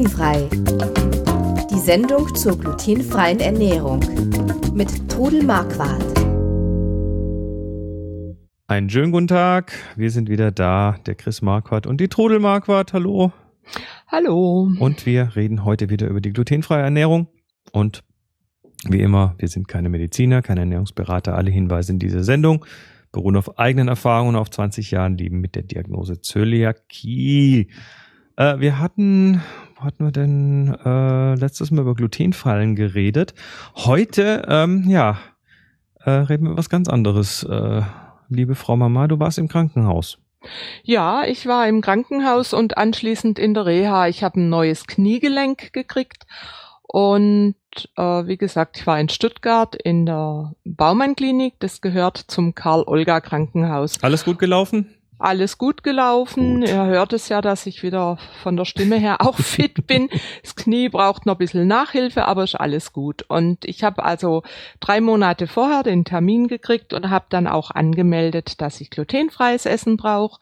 Glutenfrei. Die Sendung zur glutenfreien Ernährung mit Trudel Marquardt. Einen schönen guten Tag. Wir sind wieder da, der Chris Marquardt und die Trudel Marquardt. Hallo. Hallo. Und wir reden heute wieder über die glutenfreie Ernährung. Und wie immer, wir sind keine Mediziner, keine Ernährungsberater. Alle Hinweise in dieser Sendung beruhen auf eigenen Erfahrungen auf 20 Jahren Leben mit der Diagnose Zöliakie. Äh, wir hatten, wo hatten wir denn äh, letztes Mal über Glutenfallen geredet? Heute, ähm, ja, äh, reden wir über was ganz anderes. Äh, liebe Frau Mama, du warst im Krankenhaus. Ja, ich war im Krankenhaus und anschließend in der Reha. Ich habe ein neues Kniegelenk gekriegt und äh, wie gesagt, ich war in Stuttgart in der Baumann-Klinik. Das gehört zum Karl-Olga-Krankenhaus. Alles gut gelaufen? Alles gut gelaufen. Gut. Ihr hört es ja, dass ich wieder von der Stimme her auch fit bin. Das Knie braucht noch ein bisschen Nachhilfe, aber ist alles gut. Und ich habe also drei Monate vorher den Termin gekriegt und habe dann auch angemeldet, dass ich glutenfreies Essen brauche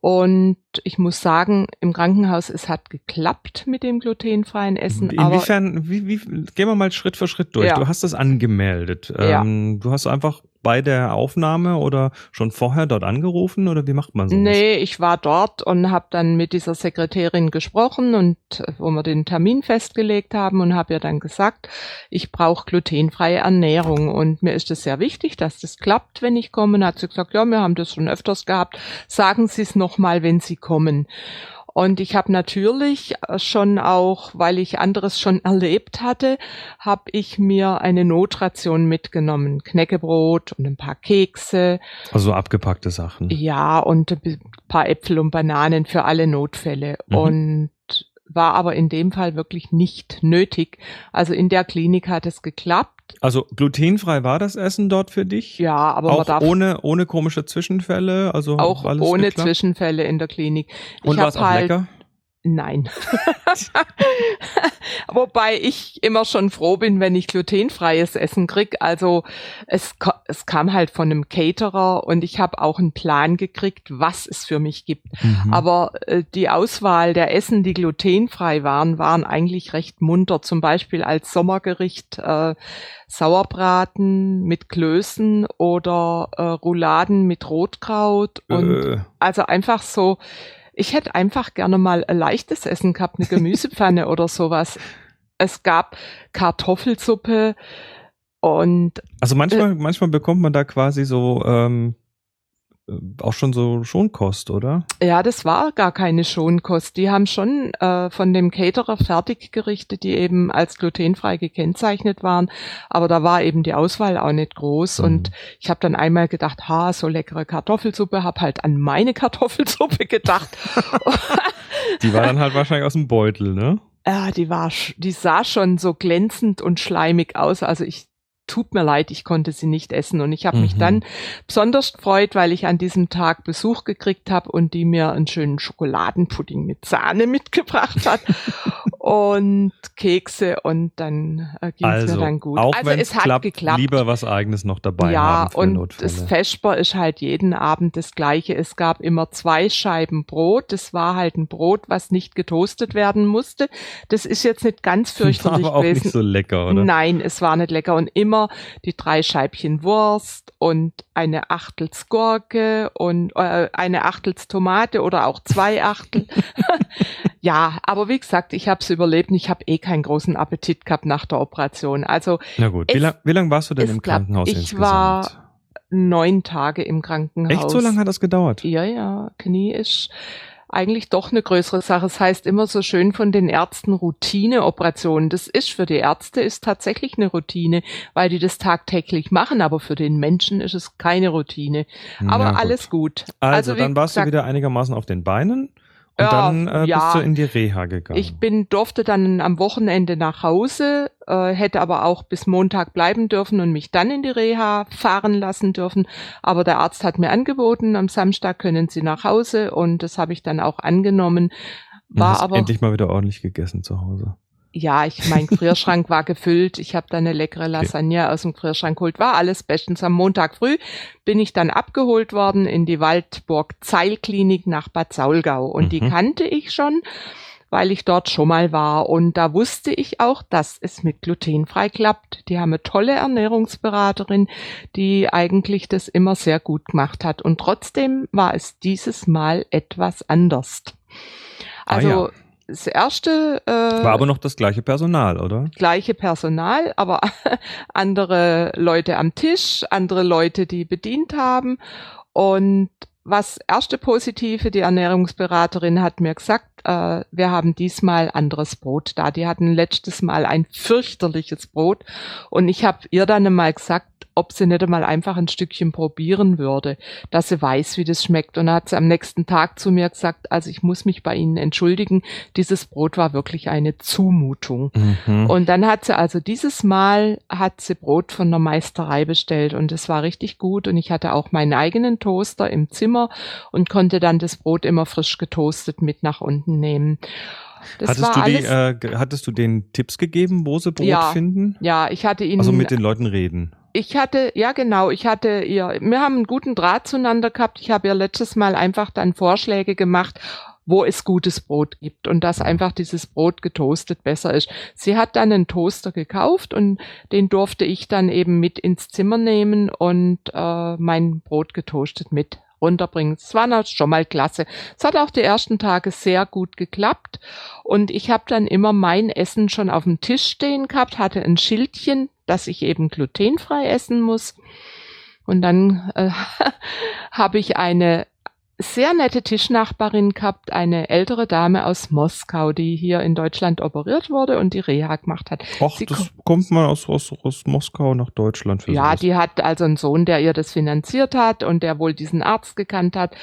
und ich muss sagen, im Krankenhaus, es hat geklappt mit dem glutenfreien Essen. Inwiefern, wie, wie, gehen wir mal Schritt für Schritt durch. Ja. Du hast das angemeldet. Ja. Ähm, du hast einfach bei der Aufnahme oder schon vorher dort angerufen oder wie macht man so? Nee, ich war dort und habe dann mit dieser Sekretärin gesprochen und wo wir den Termin festgelegt haben und habe ihr dann gesagt, ich brauche glutenfreie Ernährung und mir ist es sehr wichtig, dass das klappt, wenn ich komme. Und hat sie gesagt, ja, wir haben das schon öfters gehabt. Sagen Sie es nochmal, wenn Sie kommen. Und ich habe natürlich äh, schon auch, weil ich anderes schon erlebt hatte, habe ich mir eine Notration mitgenommen. Knäckebrot und ein paar Kekse. Also abgepackte Sachen. Ja, und ein paar Äpfel und Bananen für alle Notfälle. Mhm. Und war aber in dem Fall wirklich nicht nötig. Also in der Klinik hat es geklappt. Also glutenfrei war das Essen dort für dich? Ja, aber auch darf ohne ohne komische Zwischenfälle, also auch ohne geklappt? Zwischenfälle in der Klinik. Und war es auch halt, lecker? Nein. Wobei ich immer schon froh bin, wenn ich glutenfreies Essen krieg. Also es, es kam halt von einem Caterer und ich habe auch einen Plan gekriegt, was es für mich gibt. Mhm. Aber äh, die Auswahl der Essen, die glutenfrei waren, waren eigentlich recht munter. Zum Beispiel als Sommergericht äh, Sauerbraten mit Klößen oder äh, Rouladen mit Rotkraut und äh. also einfach so ich hätte einfach gerne mal ein leichtes Essen gehabt, eine Gemüsepfanne oder sowas. Es gab Kartoffelsuppe und also manchmal, äh, manchmal bekommt man da quasi so ähm, äh, auch schon so Schonkost, oder? Ja, das war gar keine Schonkost. Die haben schon äh, von dem Caterer Fertiggerichte, die eben als glutenfrei gekennzeichnet waren, aber da war eben die Auswahl auch nicht groß. Mhm. Und ich habe dann einmal gedacht, ha, so leckere Kartoffelsuppe, hab halt an meine Kartoffelsuppe gedacht. die war dann halt wahrscheinlich aus dem Beutel, ne? Ja, die war, die sah schon so glänzend und schleimig aus. Also ich tut mir leid, ich konnte sie nicht essen. Und ich habe mhm. mich dann besonders gefreut, weil ich an diesem Tag Besuch gekriegt habe und die mir einen schönen Schokoladenpudding mit Sahne mitgebracht hat und Kekse und dann äh, ging es also, mir dann gut. Auch also es hat klappt, geklappt. Lieber was eigenes noch dabei ja, und Notfälle. das Vesper ist halt jeden Abend das gleiche. Es gab immer zwei Scheiben Brot. Das war halt ein Brot, was nicht getoastet werden musste. Das ist jetzt nicht ganz fürchterlich war aber gewesen. Auch nicht so lecker, oder? Nein, es war nicht lecker und immer immer die drei Scheibchen Wurst und eine Achtelsgurke und äh, eine Achteltomate oder auch zwei Achtel. ja, aber wie gesagt, ich habe es überlebt und ich habe eh keinen großen Appetit gehabt nach der Operation. Also Na gut, es, wie lang warst du denn im. Krankenhaus ich insgesamt? war neun Tage im Krankenhaus. Echt so lange hat das gedauert? Ja, ja, Knie ist eigentlich doch eine größere Sache. Es das heißt immer so schön von den Ärzten Routineoperationen. Das ist für die Ärzte ist tatsächlich eine Routine, weil die das tagtäglich machen, aber für den Menschen ist es keine Routine. Aber gut. alles gut. Also, also dann warst gesagt, du wieder einigermaßen auf den Beinen. Und ja, dann äh, ja. bist du in die Reha gegangen. Ich bin, durfte dann am Wochenende nach Hause, äh, hätte aber auch bis Montag bleiben dürfen und mich dann in die Reha fahren lassen dürfen. Aber der Arzt hat mir angeboten, am Samstag können Sie nach Hause und das habe ich dann auch angenommen. War aber endlich mal wieder ordentlich gegessen zu Hause. Ja, ich mein Gefrierschrank war gefüllt. Ich habe da eine leckere Lasagne okay. aus dem Gefrierschrank geholt. War alles bestens. Am Montag früh bin ich dann abgeholt worden in die Waldburg Zeilklinik nach Bad Saulgau. Und mhm. die kannte ich schon weil ich dort schon mal war. Und da wusste ich auch, dass es mit glutenfrei klappt. Die haben eine tolle Ernährungsberaterin, die eigentlich das immer sehr gut gemacht hat. Und trotzdem war es dieses Mal etwas anders. Ah Also ja. Das erste äh, War aber noch das gleiche Personal, oder? gleiche Personal, aber andere Leute am Tisch, andere Leute, die bedient haben. Und was erste Positive, die Ernährungsberaterin hat mir gesagt, äh, wir haben diesmal anderes Brot da. Die hatten letztes Mal ein fürchterliches Brot und ich habe ihr dann einmal gesagt, ob sie nicht einmal einfach ein Stückchen probieren würde, dass sie weiß, wie das schmeckt. Und dann hat sie am nächsten Tag zu mir gesagt, also ich muss mich bei Ihnen entschuldigen, dieses Brot war wirklich eine Zumutung. Mhm. Und dann hat sie also dieses Mal hat sie Brot von der Meisterei bestellt und es war richtig gut und ich hatte auch meinen eigenen Toaster im Zimmer und konnte dann das Brot immer frisch getoastet mit nach unten nehmen. Das hattest, war du die, äh, hattest du den Tipps gegeben, wo sie Brot Ja. finden? ja, ich hatte ihnen Also mit den Leuten reden. Ich hatte, ja genau, ich hatte ihr, wir haben einen guten Draht zueinander gehabt. Ich habe ihr letztes Mal einfach dann Vorschläge gemacht, wo es gutes Brot gibt und dass einfach dieses Brot getoastet besser ist. Sie hat dann einen Toaster gekauft und den durfte ich dann eben mit ins Zimmer nehmen und äh, mein Brot getoastet mit runterbringen. Es war schon mal klasse. Es hat auch die ersten Tage sehr gut geklappt und ich habe dann immer mein Essen schon auf dem Tisch stehen gehabt, hatte ein Schildchen, dass ich eben glutenfrei essen muss. Und dann äh, habe ich eine sehr nette Tischnachbarin gehabt, eine ältere Dame aus Moskau, die hier in Deutschland operiert wurde und die Reha gemacht hat. Och, Sie das kommt mal aus, aus, aus Moskau nach Deutschland für Ja, sowas. die hat also einen Sohn, der ihr das finanziert hat und der wohl diesen Arzt gekannt hat.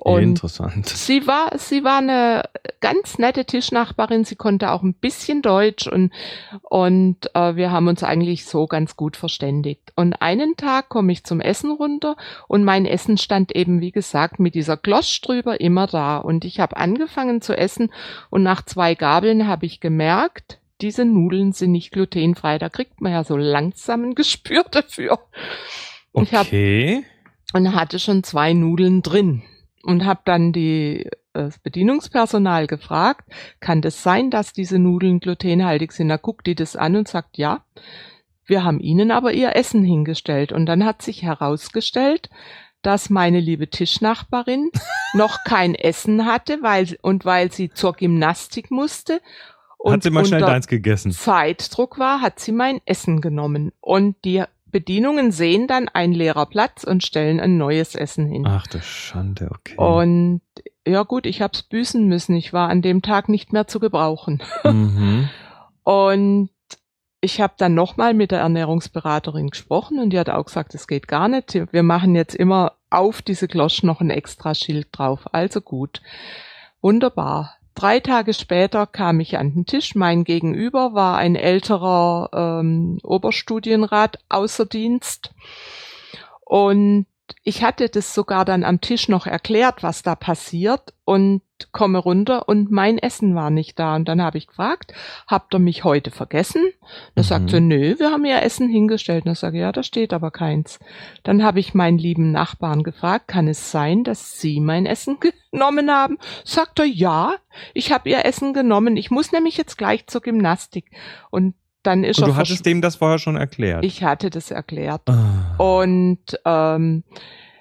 Und Interessant. Sie war, sie war eine ganz nette Tischnachbarin. Sie konnte auch ein bisschen Deutsch und, und äh, wir haben uns eigentlich so ganz gut verständigt. Und einen Tag komme ich zum Essen runter und mein Essen stand eben, wie gesagt, mit dieser Glosch drüber immer da. Und ich habe angefangen zu essen und nach zwei Gabeln habe ich gemerkt, diese Nudeln sind nicht glutenfrei. Da kriegt man ja so langsam ein Gespür dafür. Ich hab- Okay. und hatte schon zwei Nudeln drin und habe dann die äh, das Bedienungspersonal gefragt, kann das sein, dass diese Nudeln glutenhaltig sind? Da guckt die das an und sagt, ja. Wir haben ihnen aber ihr Essen hingestellt und dann hat sich herausgestellt, dass meine liebe Tischnachbarin noch kein Essen hatte, weil und weil sie zur Gymnastik musste und Hat sie mal schnell deins gegessen. Zeitdruck war, hat sie mein Essen genommen. Und die Bedienungen sehen dann ein leerer Platz und stellen ein neues Essen hin. Ach du Schande, okay. Und ja gut, ich hab's büßen müssen. Ich war an dem Tag nicht mehr zu gebrauchen. mhm. Und ich habe dann nochmal mit der Ernährungsberaterin gesprochen und die hat auch gesagt, es geht gar nicht. Wir machen jetzt immer auf diese Glosch noch ein extra Schild drauf. Also gut. Wunderbar. Drei Tage später kam ich an den Tisch. Mein Gegenüber war ein älterer ähm, Oberstudienrat außer Dienst. Und ich hatte das sogar dann am Tisch noch erklärt, was da passiert und komme runter und mein Essen war nicht da. Und dann habe ich gefragt, habt ihr mich heute vergessen? Da Mhm. sagt sie, nö, wir haben ihr Essen hingestellt. Und ich sage, ja, da steht aber keins. Dann habe ich meinen lieben Nachbarn gefragt, kann es sein, dass Sie mein Essen genommen haben? Sagt er, ja, ich habe ihr Essen genommen. Ich muss nämlich jetzt gleich zur Gymnastik. Und dann ist Und er du hattest dem das vorher schon erklärt. Ich hatte das erklärt. Ah. Und ähm,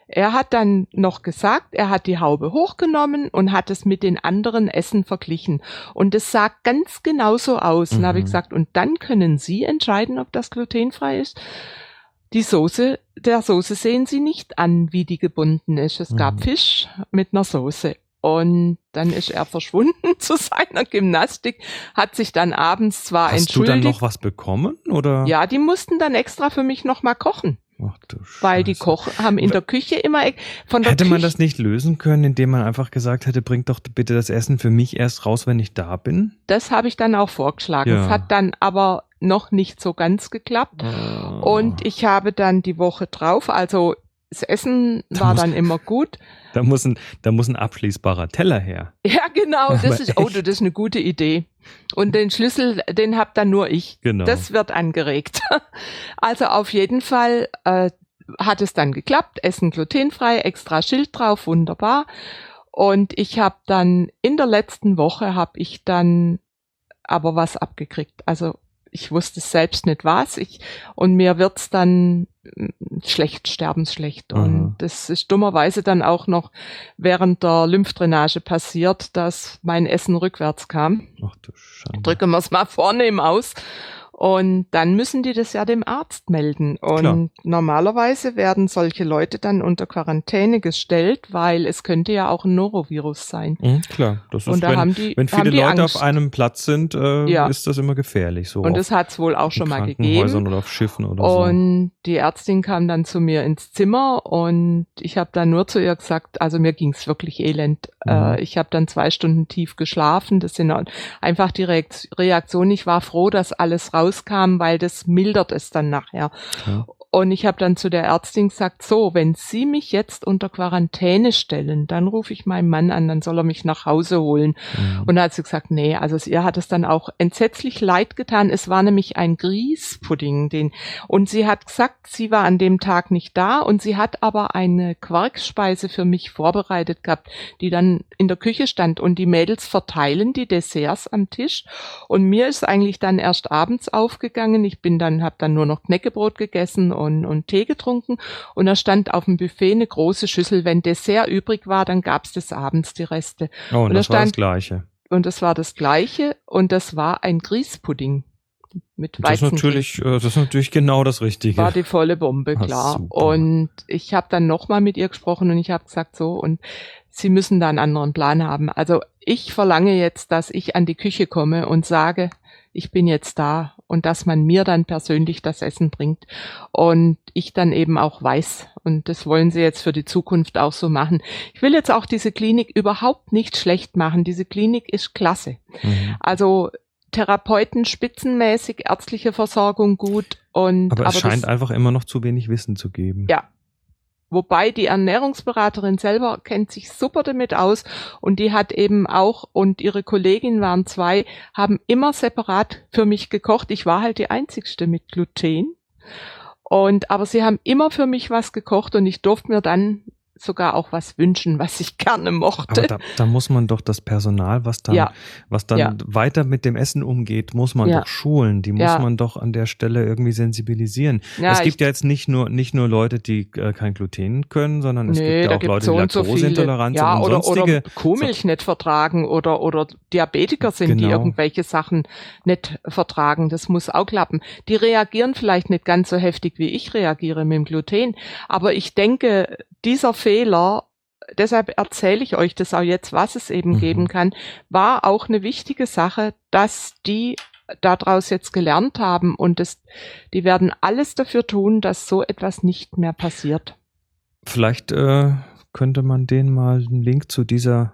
er hat dann noch gesagt, er hat die Haube hochgenommen und hat es mit den anderen Essen verglichen. Und es sah ganz genauso aus. Und Mhm. habe ich gesagt, und dann können Sie entscheiden, ob das glutenfrei ist. Die Soße, der Soße sehen Sie nicht an, wie die gebunden ist. Es gab Mhm. Fisch mit einer Soße. Und dann ist er verschwunden zu seiner Gymnastik, hat sich dann abends zwar Hast du entschuldigt. dann noch was bekommen? Oder? ja, die mussten dann extra für mich noch mal kochen. Ach du Weil die Scheiße. Koch haben in der Küche immer e- von der Hätte man Küche, das nicht lösen können, indem man einfach gesagt hätte, bringt doch bitte das Essen für mich erst raus, wenn ich da bin? das habe ich dann auch vorgeschlagen. Ja. Es hat dann aber noch nicht so ganz geklappt. Und ich habe dann die Woche drauf, also das Essen war muss- dann immer gut. da muss ein, da muss ein abschließbarer Teller her. Ja, genau, das Aber ist, oh, das ist eine gute Idee. Und den Schlüssel, den hab dann nur ich. Genau. Das wird angeregt. Also auf jeden Fall äh, hat es dann geklappt. Essen glutenfrei, extra Schild drauf, wunderbar. Und ich habe dann in der letzten Woche habe ich dann aber was abgekriegt. Also ich wusste selbst nicht was. Ich, und mir wird's dann mm, schlecht, sterbensschlecht. Mhm. Und das ist dummerweise dann auch noch während der Lymphdrainage passiert, dass mein Essen rückwärts kam. Ach du Schande. Drücken wir es mal vornehm aus. Und dann müssen die das ja dem Arzt melden. Und Klar. normalerweise werden solche Leute dann unter Quarantäne gestellt, weil es könnte ja auch ein Norovirus sein. Mhm, klar, das ist, und da wenn, haben die, wenn viele die Leute Angst. auf einem Platz sind, äh, Ja. ist das immer gefährlich. So Und das hat es wohl auch schon mal gegeben. oder auf Schiffen oder so. Und die Ärztin kam dann zu mir ins Zimmer und ich habe dann nur zu ihr gesagt, also mir ging's wirklich elend. Mhm. Äh, ich habe dann zwei Stunden tief geschlafen. Das sind einfach die Reakt- Reaktion. Ich war froh, dass alles rauskam, weil das mildert es dann nachher. Klar. Und ich habe dann zu der Ärztin gesagt, so, wenn Sie mich jetzt unter Quarantäne stellen, dann rufe ich meinen Mann an, dann soll er mich nach Hause holen. Mhm. Und da hat sie gesagt, nee, also ihr hat es dann auch entsetzlich leid getan. Es war nämlich ein Grießpudding, den, und sie hat gesagt, sie war an dem Tag nicht da und sie hat aber eine Quarkspeise für mich vorbereitet gehabt, die dann in der Küche stand und die Mädels verteilen die Desserts am Tisch und mir ist eigentlich dann erst abends aufgegangen. Ich bin dann, habe dann nur noch Knäckebrot gegessen und, und Tee getrunken und da stand auf dem Buffet eine große Schüssel. Wenn Dessert übrig war, dann gab's des Abends die Reste. oh, und und da das war das stand- Gleiche. Und das war das gleiche und das war ein Grießpudding mit Das ist Weizen. natürlich, äh, das ist natürlich genau das Richtige. war die volle Bombe, Ah, klar. super. Und ich habe dann nochmal mit ihr gesprochen und ich habe gesagt so und sie müssen da einen anderen Plan haben. Also ich verlange jetzt, dass ich an die Küche komme und sage, ich bin jetzt da und dass man mir dann persönlich das Essen bringt und ich dann eben auch weiß und das wollen sie jetzt für die Zukunft auch so machen. Ich will jetzt auch diese Klinik überhaupt nicht schlecht machen. Diese Klinik ist klasse. Mhm. Also Therapeuten spitzenmäßig, ärztliche Versorgung gut und Aber, es das- scheint einfach immer noch zu wenig Wissen zu geben. Ja. Wobei die Ernährungsberaterin selber kennt sich super damit aus und die hat eben auch, und ihre Kollegin waren zwei, haben immer separat für mich gekocht. Ich war halt die einzigste mit Gluten. Und, aber sie haben immer für mich was gekocht und ich durfte mir dann sogar auch was wünschen, was ich gerne mochte. Aber da, da muss man doch das Personal, was dann, Ja. was dann Ja. weiter mit dem Essen umgeht, muss man Ja. doch schulen. Die muss man doch an der Stelle irgendwie sensibilisieren. Es gibt ja jetzt nicht nur nicht nur Leute, die äh, kein Gluten können, sondern es Nee, gibt ja auch Leute, so die und so. Laktoseintoleranz ja, und oder, sonstige. oder Kuhmilch nicht vertragen oder, oder Diabetiker sind, die Genau. irgendwelche Sachen nicht vertragen. Das muss auch klappen. Die reagieren vielleicht nicht ganz so heftig, wie ich reagiere mit dem Gluten. Aber ich denke, dieser Fehler, deshalb erzähle ich euch das auch jetzt, was es eben Mhm. geben kann, war auch eine wichtige Sache, dass die daraus jetzt gelernt haben und das, die werden alles dafür tun, dass so etwas nicht mehr passiert. Vielleicht äh, könnte man denen mal einen Link zu dieser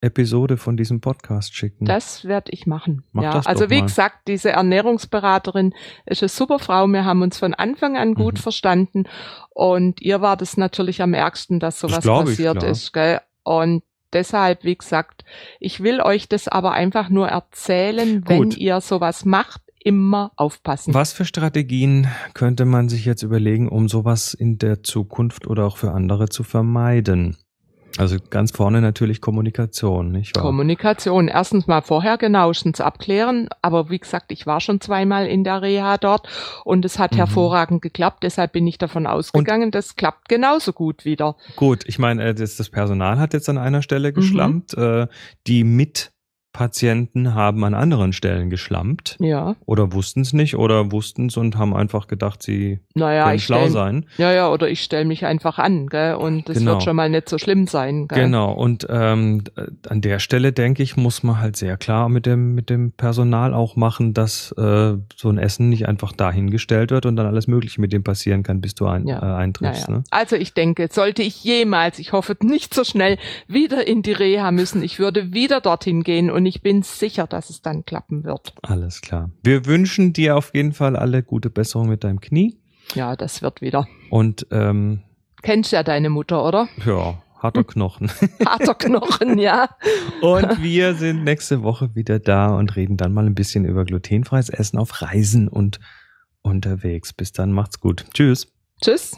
Episode von diesem Podcast schicken. Das werde ich machen. Mach ja, das also wie mal. gesagt, diese Ernährungsberaterin ist eine super Frau. Wir haben uns von Anfang an gut Mhm. verstanden und ihr war das natürlich am ärgsten, dass Das sowas ich, passiert klar. ist. Gell? Und deshalb, wie gesagt, ich will euch das aber einfach nur erzählen, wenn Gut. ihr sowas macht, immer aufpassen. Was für Strategien könnte man sich jetzt überlegen, um sowas in der Zukunft oder auch für andere zu vermeiden? Also ganz vorne natürlich Kommunikation, nicht wahr? Kommunikation. Erstens mal vorher genauestens abklären. Aber wie gesagt, ich war schon zweimal in der Reha dort und es hat Mhm. hervorragend geklappt. Deshalb bin ich davon ausgegangen, das klappt genauso gut wieder. Gut, ich meine, äh, das, das Personal hat jetzt an einer Mhm. Stelle geschlampt. Äh, die Mitpatienten haben an anderen Stellen geschlampt. Ja, Oder wussten es nicht oder wussten es und haben einfach gedacht, sie naja, können schlau stell, sein. ja, ja, oder ich stelle mich einfach an, gell, und das Genau. wird schon mal nicht so schlimm sein, gell. Genau, und ähm, äh, an der Stelle, denke ich, muss man halt sehr klar mit dem, mit dem Personal auch machen, dass äh, so ein Essen nicht einfach dahingestellt wird und dann alles Mögliche mit dem passieren kann, bis du ein, Ja. äh, eintriffst. Naja. Ne? Also ich denke, sollte ich jemals, ich hoffe nicht so schnell, wieder in die Reha müssen, ich würde wieder dorthin gehen und ich bin sicher, dass es dann klappen wird. Alles klar. Wir wünschen dir auf jeden Fall alle gute Besserung mit deinem Knie Ja, das wird wieder. und ähm, Kennst ja deine Mutter, oder? ja, harter Knochen. Harter Knochen, ja. Und wir sind nächste Woche wieder da und reden dann mal ein bisschen über glutenfreies Essen auf Reisen und unterwegs. Bis dann, macht's gut. Tschüss. Tschüss.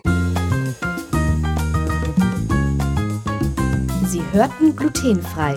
Sie hörten Glutenfrei,